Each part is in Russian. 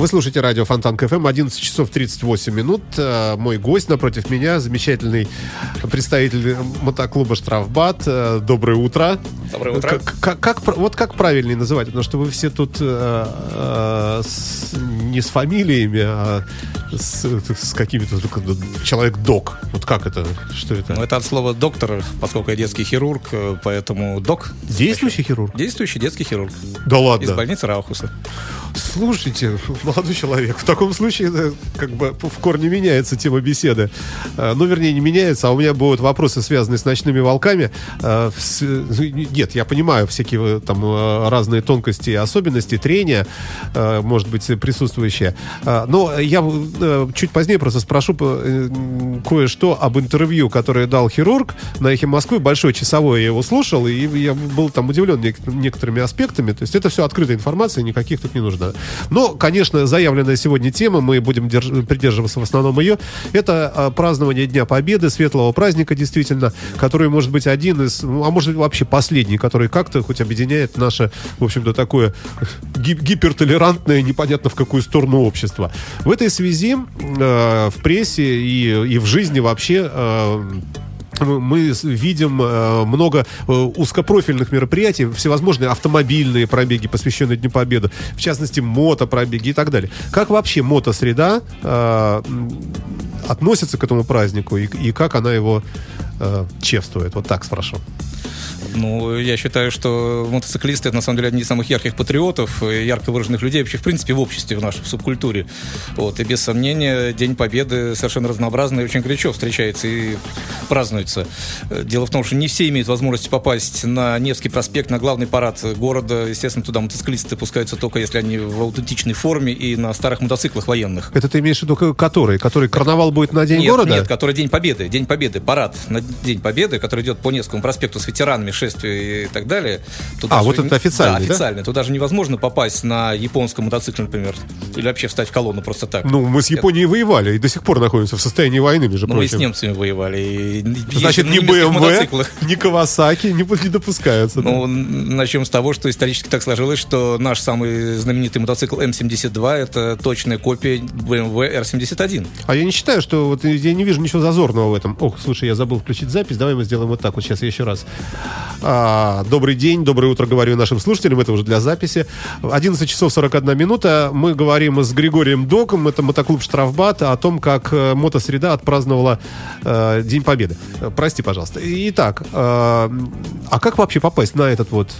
Вы слушаете радио Фонтан КФМ, 11 часов 38 минут. Э, Мой гость напротив меня, замечательный представитель мотоклуба «Штрафбат». Э, Доброе утро. Доброе утро. Как, как- как пр- вот как правильнее называть? Потому что вы все тут э, э, с- не с фамилиями, а с, с какими-то... только Человек-док. Вот как это? Что это? Ну, это от слова доктор, поскольку я детский хирург, э, поэтому док. Действующий хирург? Действующий детский хирург. Да Из ладно. больницы Раухуса. Слушайте, молодой человек, в таком случае э, как бы в корне меняется тема беседы. Э, Ну, вернее, не меняется, а у меня будут вопросы, связанные с ночными волками. Э, ну, Нет, я понимаю всякие там разные тонкости и особенности трения, может быть, присутствующие. Но я чуть позднее просто спрошу кое-что об интервью, которое дал хирург на «Эхе Москвы». Большой часовой я его слушал, и я был там удивлен нек- некоторыми аспектами. То есть это все открытая информация, никаких тут не нужно. Но, конечно, заявленная сегодня тема, мы будем держ- придерживаться в основном ее, это а, празднование Дня Победы, светлого праздника, действительно, который может быть один из, ну, а может быть вообще последний, который как-то хоть объединяет наше, в общем-то, такое ги- гипертолерантное, непонятно в какую сторону общество. В этой связи э, в прессе и, и в жизни вообще э, мы видим э, много э, узкопрофильных мероприятий, всевозможные автомобильные пробеги, посвященные Дню Победы, в частности, мотопробеги и так далее. Как вообще мотосреда э, относится к этому празднику и, как она его чествует? Вот так спрошу. Ну, я считаю, что мотоциклисты это на самом деле одни из самых ярких патриотов, ярко выраженных людей вообще в принципе в обществе, в нашей субкультуре. Вот, и без сомнения День Победы совершенно разнообразный и очень горячо встречается и празднуется. Дело в том, что не все имеют возможность попасть на Невский проспект, на главный парад города. Естественно, туда мотоциклисты пускаются только если они в аутентичной форме и на старых мотоциклах военных. Это ты имеешь в виду который? Который карнавал будет на День нет, города? Нет, который День Победы. День Победы, парад на День Победы, который идет по Невскому проспекту с ветеранами шествия и так далее. Туда А, же вот это официальный, да? Да, официальный. Туда же невозможно попасть на японском мотоцикле, например. Или вообще встать в колонну просто так. Ну, мы с Японией воевали и до сих пор находимся в состоянии войны, между Ну, мы и с прочим. немцами воевали. И Значит, ни БМВ, мотоциклах. ни Кавасаки не, не допускаются. да? Ну, начнем с того, что исторически так сложилось, что наш самый знаменитый мотоцикл М72 это точная копия BMW R71. А я не считаю, что вот я не вижу ничего зазорного в этом. Ох, слушай, я забыл включить запись. Давай мы сделаем вот так вот сейчас еще раз. А, добрый день, доброе утро, говорю нашим слушателям. Это уже для записи. 11 часов 41 минута. Мы говорим с Григорием Доком, это мотоклуб Штрафбат, о том, как э, мотосреда отпраздновала э, День Победы. Э, Прости, пожалуйста. Итак, э, а как вообще попасть на этот вот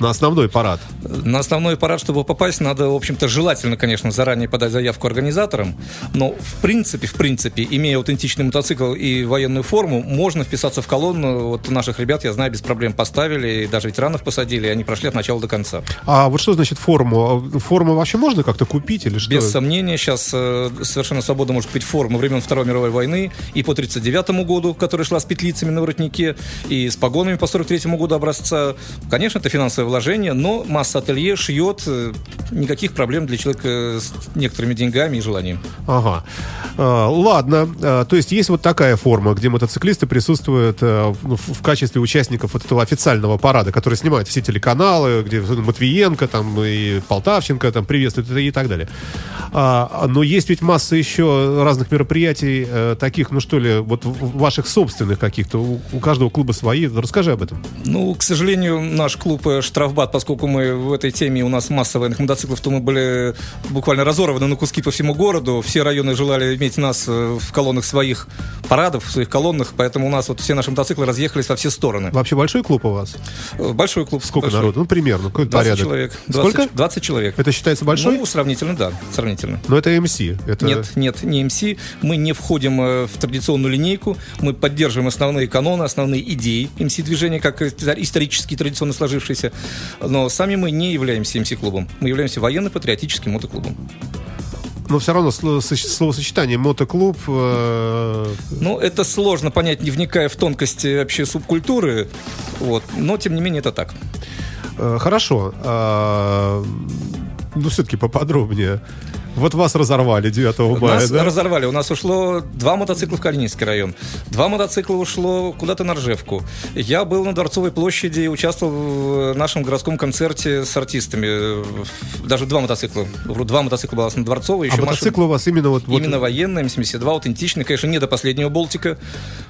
на основной парад? На основной парад, чтобы попасть, надо, в общем-то, желательно, конечно, заранее подать заявку организаторам, но в принципе, в принципе, имея аутентичный мотоцикл и военную форму, можно вписаться в колонну. Вот наших ребят, я знаю, без проблем поставили, и даже ветеранов посадили, и они прошли от начала до конца. А вот что значит форму? А Форму вообще можно как-то купить или что? Без сомнения, сейчас э, совершенно свободно может быть форма времен Второй мировой войны и по 1939 году, которая шла с петлицами на воротнике, и с погонами по 43 году образца. Конечно, это финансовое вложение, но масса ателье шьет, э, никаких проблем для человека с некоторыми деньгами и желанием. Ага. А, ладно. А, то есть есть вот такая форма, где мотоциклисты присутствуют э, в, в- качестве участников вот этого официального парада, который снимают все телеканалы, где Матвиенко там и Полтавченко там приветствуют и так далее. А, но есть ведь масса еще разных мероприятий э, таких, ну что ли, вот ваших собственных каких-то. У, каждого клуба свои. Расскажи об этом. Ну, к сожалению, наш клуб э, «Штрафбат», поскольку мы в этой теме, у нас масса военных мотоциклов, то мы были буквально разорваны на куски по всему городу. Все районы желали иметь нас э, в колоннах своих парадов, в своих колоннах, поэтому у нас вот все наши мотоциклы разъехались во все стороны. Вообще большой клуб у вас? Э, Большой клуб. Сколько большой. народу? Ну, примерно. Какой 20 порядок? человек. 20, Сколько? 20 человек. Это считается большой? Ну, сравнительно, да, сравнительно. Но это МС. Это... Нет, нет, не МС. Мы не входим э, в традиционную линейку. Мы поддерживаем основные каноны, основные идеи МС-движения, как истор- исторически традиционно сложившиеся. Но сами мы не являемся МС-клубом. Мы являемся военно-патриотическим мотоклубом. Но все равно слово- соч- словосочетание мотоклуб. э, Ну, это сложно понять, не вникая в тонкости вообще субкультуры. Вот. Но, тем не менее, это так. э, хорошо. А, ну, все-таки поподробнее. Вот вас разорвали 9 мая, Нас да? разорвали. У нас ушло два мотоцикла в Калининский район. Два мотоцикла ушло куда-то на Ржевку. Я был на Дворцовой площади и участвовал в нашем городском концерте с артистами. Даже два мотоцикла. Два мотоцикла было на Дворцовой. А Еще мотоцикл у вас именно вот... вот- Именно военный, М72, аутентичный. Конечно, не до последнего болтика,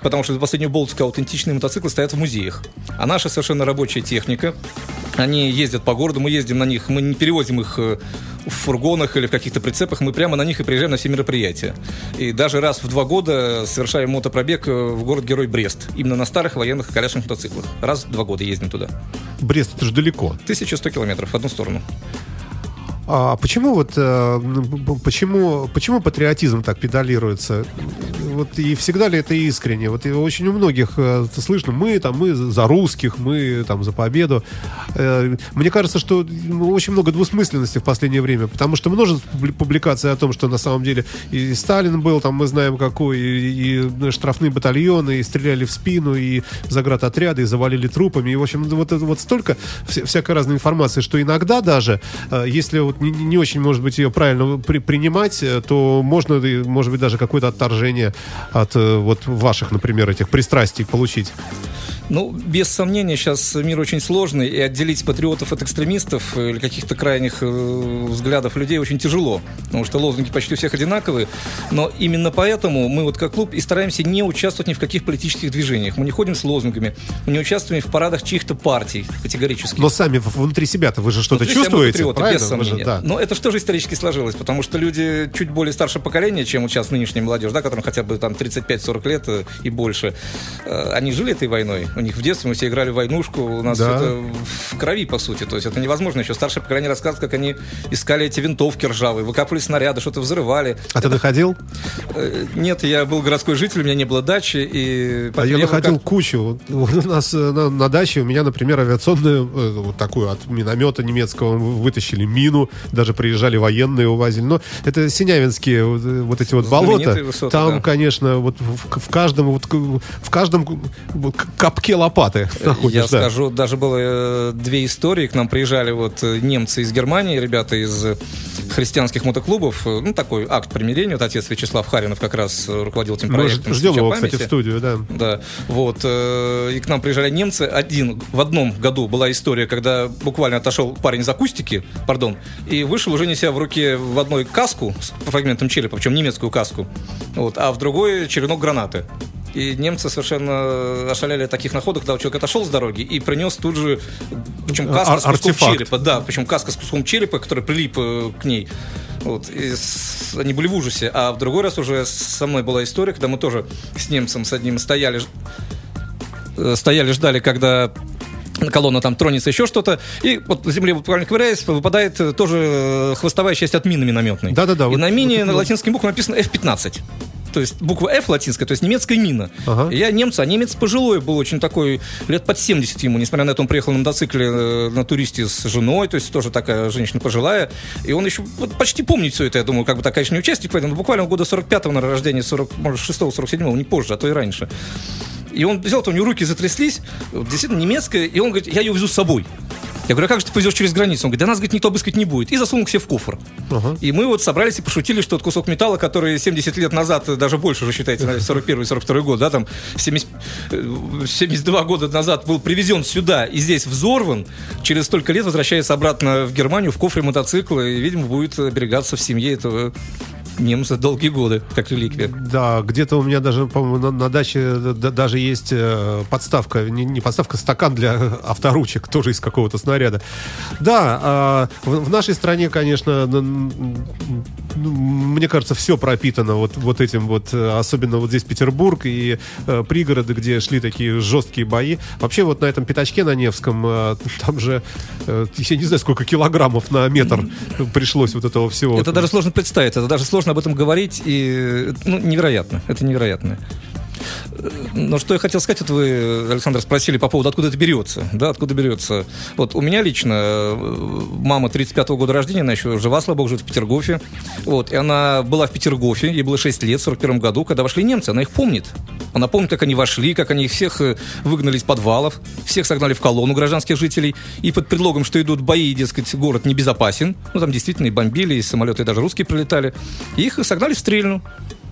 потому что до последнего болтика аутентичные мотоциклы стоят в музеях. А наша совершенно рабочая техника, они ездят по городу, мы ездим на них, мы не перевозим их э, в фургонах или в каких-то прицепах, мы прямо на них и приезжаем на все мероприятия. И даже раз в два года совершаем мотопробег э, в город-герой Брест. Именно на старых военных колясочных мотоциклах. Раз в два года ездим туда. Брест, это же далеко. 1100 километров в одну сторону. А почему вот э, почему почему патриотизм так педалируется? Вот и всегда ли это искренне? Вот и очень у многих э, слышно, мы там мы за русских, мы там за победу. Э, мне кажется, что ну, очень много двусмысленности в последнее время, потому что множество публи- публикаций о том, что на самом деле и Сталин был, там мы знаем какой, и, и штрафные батальоны, и стреляли в спину, и заградотряды, и завалили трупами, и в общем вот вот столько вся- всякой разной информации, что иногда даже, э, если вот не, не очень, может быть, ее правильно при- принимать, э, то можно, может быть, даже какое-то отторжение от э, вот ваших, например, этих пристрастий получить. Ну, без сомнения, сейчас мир очень сложный, и отделить патриотов от экстремистов или каких-то крайних э, взглядов людей очень тяжело, потому что лозунги почти у всех одинаковые. Но именно поэтому мы вот как клуб и стараемся не участвовать ни в каких политических движениях. Мы не ходим с лозунгами, мы не участвуем в парадах чьих-то партий категорически. Но сами внутри себя-то вы же что-то чувствуете, патриоты, правильно? без Вы же- сомнения. да. Но это что же исторически сложилось? Потому что люди чуть более старше поколения, чем вот сейчас нынешняя молодежь, да, которым хотя бы там 35-40 лет э, и больше, э, они жили этой войной. У них в детстве мы все играли в войнушку, у нас Да. это в крови, по сути. То есть это невозможно. Еще старшее поколение рассказывает, как они искали эти винтовки ржавые, выкапывали снаряды, что-то взрывали. А ты находил? Э, Нет, я был городской житель, у меня не было дачи. И А я выкап- находил кучу. У нас э, на, на даче у меня, например, авиационную, э, вот такую от миномета немецкого вытащили мину, даже приезжали военные, увозили. Но это синявинские вот, эти вот болота. Высоты, Там, да. конечно, вот в, в каждом вот в каждом вот капке лопаты находишь. Я да. скажу, даже было э, две истории. К нам приезжали вот э, немцы из Германии, ребята из э, христианских мотоклубов. Ну, такой акт примирения. Вот отец Вячеслав Харинов как раз руководил этим Мы проектом. ж- ждем «Свеча его, памяти». кстати, в студию, да. Да, вот. И к нам приезжали немцы. Один, в одном году была история, когда буквально отошел парень из акустики, пардон, и вышел уже неся в руке в одной каску с фрагментом черепа, причем немецкую каску, вот, а в другой черенок гранаты. И немцы совершенно ошаляли от таких находок, когда человек отошел с дороги и принес тут же, причем каска Ар- с куском артефакт. черепа, да, причем каска с куском черепа, который прилип э, к ней. Вот, и с- они были в ужасе. А в другой раз уже со мной была история, когда мы тоже с немцем с одним стояли, э, стояли, ждали, когда колонна там тронется, еще что-то, и вот на земле буквально ковыряясь, выпадает э, тоже хвостовая часть от мины минометной. Да-да-да, И вот- на мине вот- на латинском букве написано F-15. То есть буква F латинская, то есть немецкая мина. Ага. Я немец, а немец пожилой был, очень такой, лет под 70 ему, несмотря на это, он приехал на мотоцикле э, на туристе с женой, то есть тоже такая женщина пожилая. И он еще вот, почти помнит все это, я думаю, как бы такая, конечно, не участник, поэтому буквально года 45-го на рождения, 40, может, 6-47, не позже, а то и раньше. И он взял, то у него руки затряслись, действительно немецкая, и он говорит, я ее везу с собой. Я говорю, а как же ты повезешь через границу? Он говорит, да нас, говорит, никто обыскать не будет. И засунул себе в кофр. Ага. И мы вот собрались и пошутили, что этот кусок металла, который 70 лет назад, даже больше уже считается, наверное, 41 42 год, да, там 70, э, 72 года назад был привезен сюда и здесь взорван, через столько лет возвращается обратно в Германию в кофре мотоцикла и, видимо, будет оберегаться в семье этого немца долгие годы, как реликвия. Да, где-то у меня даже, по-моему, на, на даче да- даже есть э, подставка, не, не подставка, стакан для авторучек, тоже из какого-то снаряда. Да, а, в, в нашей стране, конечно, мне кажется, все пропитано вот, вот этим вот, э, особенно вот здесь Петербург и э, пригороды, где шли такие жесткие бои. Вообще вот на этом пятачке на Невском, э, там же, э, я не знаю, сколько килограммов на метр пришлось вот этого всего. Это даже сложно представить, это даже сложно об этом говорить, и ну, невероятно, это невероятно. Но что я хотел сказать, вот вы, Александр, спросили по поводу, откуда это берется. Да, откуда берется. Вот у меня лично э, мама 35-го года рождения, она еще жива, слава богу, живет в Петергофе. Вот, и она была в Петергофе, ей было 6 лет, в 41 году, когда вошли немцы, она их помнит. Она помнит, как они вошли, как они всех э, выгнали из подвалов, всех согнали в колонну гражданских жителей, и под предлогом, что идут бои, дескать, город небезопасен, ну, там действительно и бомбили, и самолеты, и даже русские прилетали, и их согнали в Стрельну.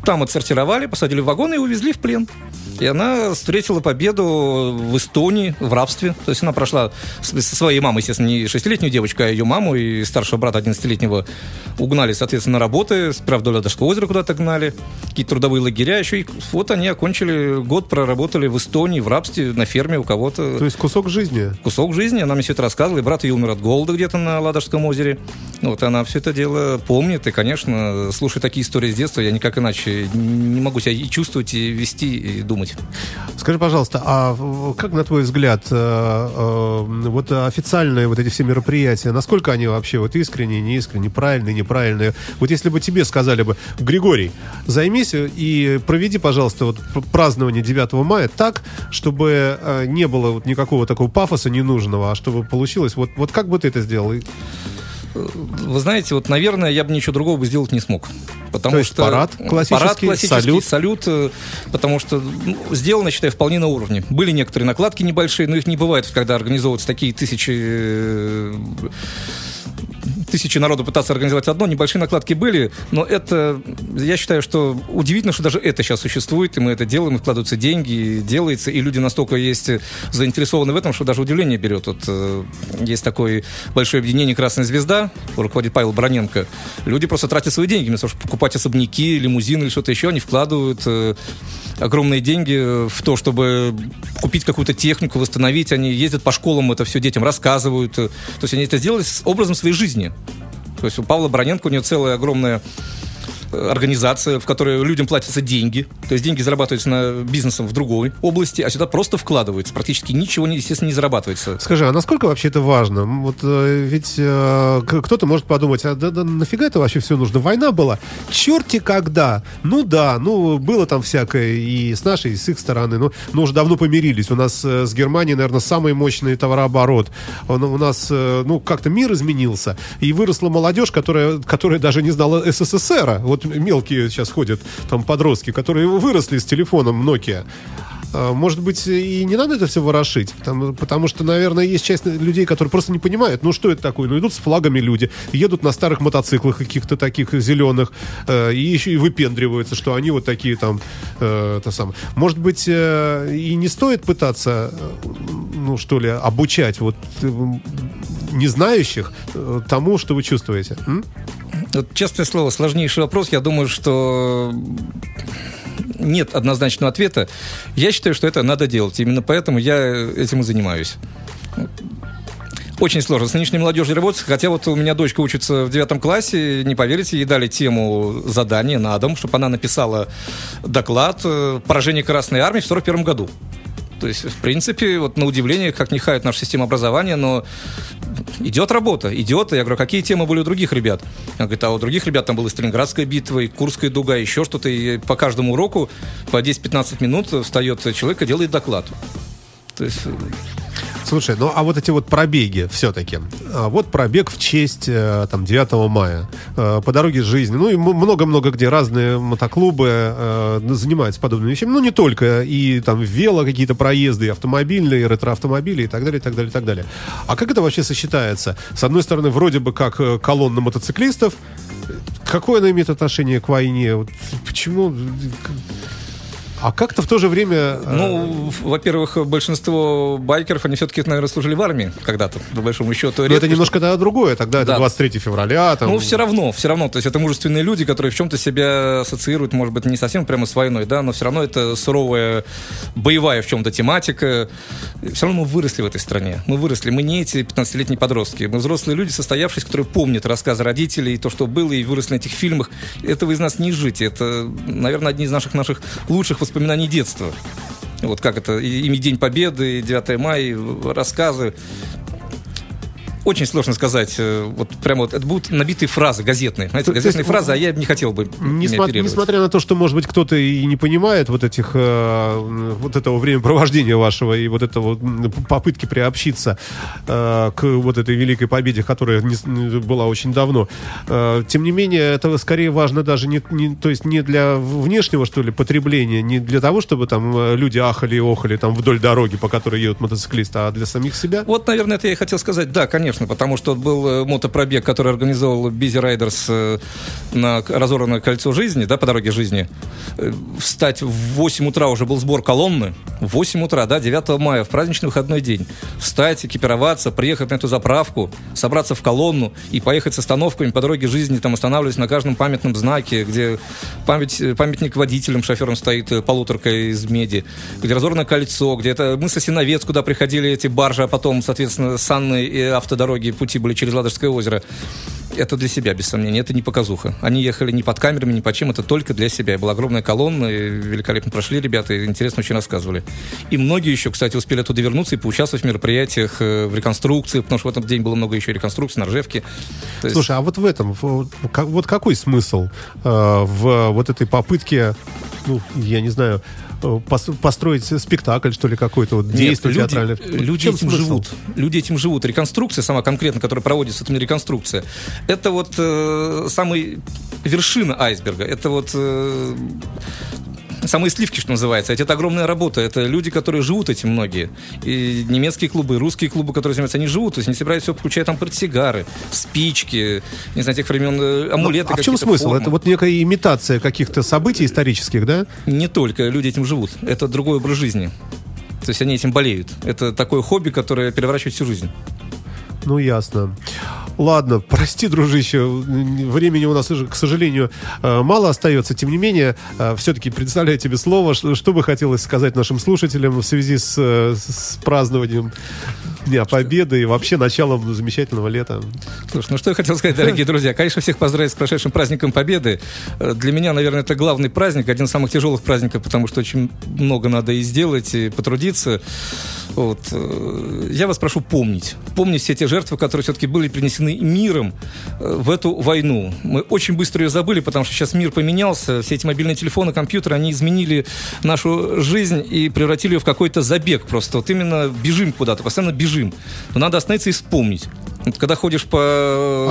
Там отсортировали, посадили в вагоны и увезли в плен. И она встретила победу в Эстонии, в рабстве. То есть она прошла со своей мамой, естественно, не шестилетнюю девочку, а ее маму и старшего брата 11-летнего угнали, соответственно, работы. Вдоль Ладожского озера куда-то гнали. Какие-то трудовые лагеря еще. И вот они окончили год, проработали в Эстонии, в рабстве, на ферме у кого-то. То есть кусок жизни? Кусок жизни. Она мне все это рассказывала. И брат ее умер от голода где-то на Ладожском озере. Вот она все это дело помнит. И, конечно, слушая такие истории с детства, я никак иначе не могу себя и чувствовать, и вести, и думать. Скажи, пожалуйста, а как, на твой взгляд, э, э, вот официальные вот эти все мероприятия, насколько они вообще вот искренние, неискренние, правильные, неправильные? Вот если бы тебе сказали бы, Григорий, займись и проведи, пожалуйста, вот празднование 9 мая так, чтобы э, не было вот никакого такого пафоса ненужного, а чтобы получилось, вот, вот как бы ты это сделал? Вы знаете, вот, наверное, я бы ничего другого бы сделать не смог. Потому То есть что парад классический, парад классический салют. салют, э, потому что ну, сделано, считаю, вполне на уровне. Были некоторые накладки небольшие, но их не бывает, когда организовываются такие тысячи э, тысячи народу пытаться организовать одно, небольшие накладки были, но это, я считаю, что удивительно, что даже это сейчас существует, и мы это делаем, и вкладываются деньги, и делается, и люди настолько есть заинтересованы в этом, что даже удивление берет. Вот э, есть такое большое объединение «Красная звезда», руководит Павел Броненко. Люди просто тратят свои деньги, вместо того, чтобы покупать особняки, лимузины или что-то еще, они вкладывают э, огромные деньги в то, чтобы купить какую-то технику, восстановить. Они ездят по школам, это все детям рассказывают. То есть они это сделали с образом своей жизни. То есть у Павла Броненко у него целая огромная организация, в которой людям платятся деньги. То есть деньги зарабатываются на бизнесом в другой области, а сюда просто вкладываются. Практически ничего, естественно, не зарабатывается. Скажи, а насколько вообще это важно? Вот э, ведь э, кто-то может подумать, а да, да нафига это вообще все нужно? Война была. Черти когда. Ну да, ну было там всякое и с нашей, и с их стороны. Но, но уже давно помирились. У нас э, с Германией, наверное, самый мощный товарооборот. Он, у нас, э, ну, как-то мир изменился. И выросла молодежь, которая, которая даже не знала СССР. Вот мелкие сейчас ходят, там подростки, которые выросли с телефоном Nokia. А, Может быть, и не надо это все ворошить, потому, потому что, наверное, есть часть людей, которые просто не понимают, ну что это такое. Ну идут с флагами люди, едут на старых мотоциклах каких-то таких зеленых, э, и еще и выпендриваются, что они вот такие там, э, то самое. Может быть, э, и не стоит пытаться, э, ну что ли, обучать вот э, не знающих э, тому, что вы чувствуете. М? Вот, честное слово, сложнейший вопрос. Я думаю, что нет однозначного ответа. Я считаю, что это надо делать. Именно поэтому я этим и занимаюсь. Очень сложно с нынешней молодежью работать, хотя вот у меня дочка учится в девятом классе, не поверите, ей дали тему задания на дом, чтобы она написала доклад э, «Поражение Красной Армии в 41 году». То есть, в принципе, вот на удивление, как не хают наша система образования, но идет работа, идет. И я говорю, какие темы были у других ребят? Он говорит, а у других ребят там была Сталинградская битва, и Курская дуга, еще что-то. И по каждому уроку по 10-15 минут встает человек и делает доклад. То есть Слушай, ну а вот эти вот пробеги все-таки. А, Вот пробег в честь э, там 9 мая э, по дороге жизни. Ну и много-много где разные мотоклубы э, занимаются подобными вещами. Ну не только. И там вело какие-то проезды, автомобильные, ретроавтомобили и так далее, и так далее, и так далее. А как это вообще сочетается? С одной стороны, вроде бы как колонна мотоциклистов. Какое она имеет отношение к войне? Почему... А как-то в то же время... э, Ну, во-первых, большинство байкеров, они все-таки, наверное, служили в армии когда-то, по большому счету. Редко, это немножко да, другое. Тогда это Да. 23 февраля. Там... Ну, все равно, все равно. То есть это мужественные люди, которые в чем-то себя ассоциируют, может быть, не совсем прямо с войной, да, но все равно это суровая, боевая в чем-то тематика. Все равно мы выросли в этой стране. Мы выросли. Мы не эти 15-летние подростки. Мы взрослые люди, состоявшись, которые помнят рассказы родителей, то, что было, и выросли на этих фильмах. Этого из нас не жить. Это, наверное, одни из наших, наших лучших воспоминаний детства. Вот как это, и, и День Победы, и 9 мая, рассказы. Очень сложно сказать. э, Вот прямо вот это будут набитые фразы газетные. Знаете, газетные есть, фразы, а я не хотел бы оперировать. несмотря на то, что, может быть, кто-то и не понимает вот этих э, вот этого времяпровождения вашего и вот этого попытки приобщиться э, к вот этой великой победе, которая не- была очень давно. Э, тем не менее, это скорее важно даже не, не- то есть не для внешнего что ли потребления, не для того, чтобы там э, люди ахали и охали там вдоль дороги, по которой едут мотоциклисты, а для самих себя. Вот, наверное, это я и хотел сказать. Да, конечно, потому что был э, мотопробег, который организовал Бизи Райдерс э, на разорванное кольцо жизни, да, по дороге жизни. Э, Встать в 8 утра уже был сбор колонны. В 8 утра, да, 9 мая, в праздничный выходной день. Встать, экипироваться, приехать на эту заправку, собраться в колонну и поехать с остановками по дороге жизни, там останавливаясь на каждом памятном знаке, где память, памятник водителям, шоферам стоит полуторка из меди, где разорванное кольцо, где это мы Сосиновец, куда приходили эти баржи, а потом, соответственно, санные и автодороги, пути были через Ладожское озеро. Это для себя, без сомнения, это не показуха. Они ехали не под камерами, ни под чем, это только для себя. Была огромная колонна, и великолепно прошли ребята, интересно очень рассказывали. И многие еще, кстати, успели оттуда вернуться и поучаствовать в мероприятиях, э, в реконструкции, потому что в этот день было много еще реконструкций на Ржевке. То есть- Слушай, а вот в этом, вот какой смысл э, в вот этой попытке, ну, я не знаю, построить спектакль, что ли, какой-то вот действие люди, театральное? люди В чем этим смысл? живут. Люди этим живут. Реконструкция, сама конкретно, которая проводится, это не реконструкция. Это вот э, самый вершина айсберга. Это вот э, самые сливки, что называется. Это огромная работа. Это люди, которые живут этим многие. И немецкие клубы, русские клубы, которые занимаются, они живут. То есть они собирают все, включая там портсигары, спички, не знаю, тех времен, э, амулеты. А в чем смысл? формы. Это вот некая имитация каких-то событий исторических, да? Не только люди этим живут. Это другой образ жизни. То есть они этим болеют. Это такое хобби, которое переворачивает всю жизнь. Ну, ясно. Ладно, прости, дружище, времени у нас, к сожалению, э, мало остается. Тем не менее, все-таки предоставляю тебе слово. Что, бы хотелось сказать нашим слушателям в связи с, э, с празднованием Дня Победы и вообще началом замечательного лета? Слушай, ну что я хотел сказать, дорогие друзья. Конечно, всех поздравить с прошедшим праздником Победы. Э, Для меня, наверное, это главный праздник, один из самых тяжелых праздников, потому что очень много надо и сделать, и потрудиться. Вот. э, Я вас прошу помнить. Помнить все те жертвы, которые все-таки были принесены миром э, в эту войну. Мы очень быстро ее забыли, потому что сейчас мир поменялся. Все эти мобильные телефоны, компьютеры, они изменили нашу жизнь и превратили ее в какой-то забег просто. Вот именно бежим куда-то, постоянно бежим. Но надо остановиться и вспомнить. Вот когда ходишь по...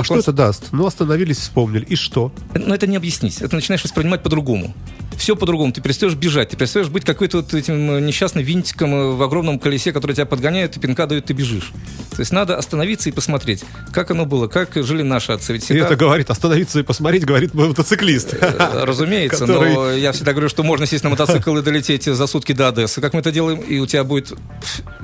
А что это даст? Ну, остановились, вспомнили. И что? Но это не объяснить. Это начинаешь воспринимать по-другому. Все по-другому. Ты перестаешь бежать. Ты перестаешь быть какой-то вот этим э, несчастным винтиком э, в огромном колесе, который тебя подгоняет, и пинка дают, ты бежишь. То есть надо остановиться и посмотреть, как оно было, как жили наши отцы. Ведь И всегда- это говорит, остановиться и посмотреть, говорит мотоциклист. Э, Разумеется, но который- я всегда говорю, что можно сесть на мотоцикл и долететь за сутки до Одессы. Как мы это делаем? И у тебя будет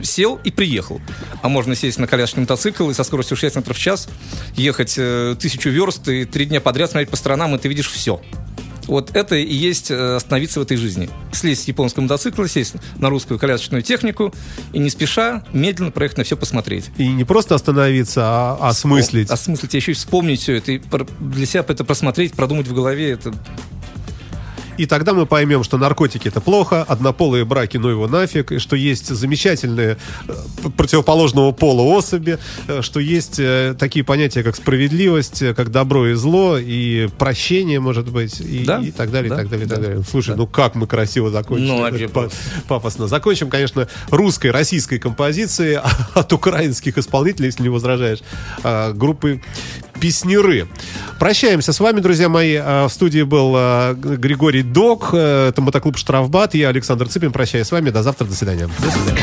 сел и приехал. А можно сесть на колясочный мотоцикл и со скоростью 6 метров в час ехать э, тысячу верст и три дня подряд смотреть по сторонам, и ты видишь все. Вот это и есть э, остановиться в этой жизни. Слезть с японского мотоцикла, сесть на русскую колясочную технику и не спеша, медленно проехать на все посмотреть. И не просто остановиться, а осмыслить. Осмыслить, а еще и вспомнить все это, и для себя это просмотреть, продумать в голове. Это И тогда мы поймем, что наркотики это плохо, однополые браки, ну его нафиг, и что есть замечательные э, противоположного пола особи, э, что есть э, такие понятия, как справедливость, как добро и зло, и прощение, может быть, и, Да, и так далее, да, и так далее, и да, так далее. Слушай, да. ну как мы красиво закончили. Ну, вообще па- пафосно. Закончим, конечно, русской, российской композицией от украинских исполнителей, если не возражаешь, группы Песнеры. Прощаемся с вами, друзья мои. А, В студии был а, Григорий Док, э, это мотоклуб «Штрафбат». Я Александр Цыпин. Прощаюсь с вами. До завтра. До свидания. До свидания.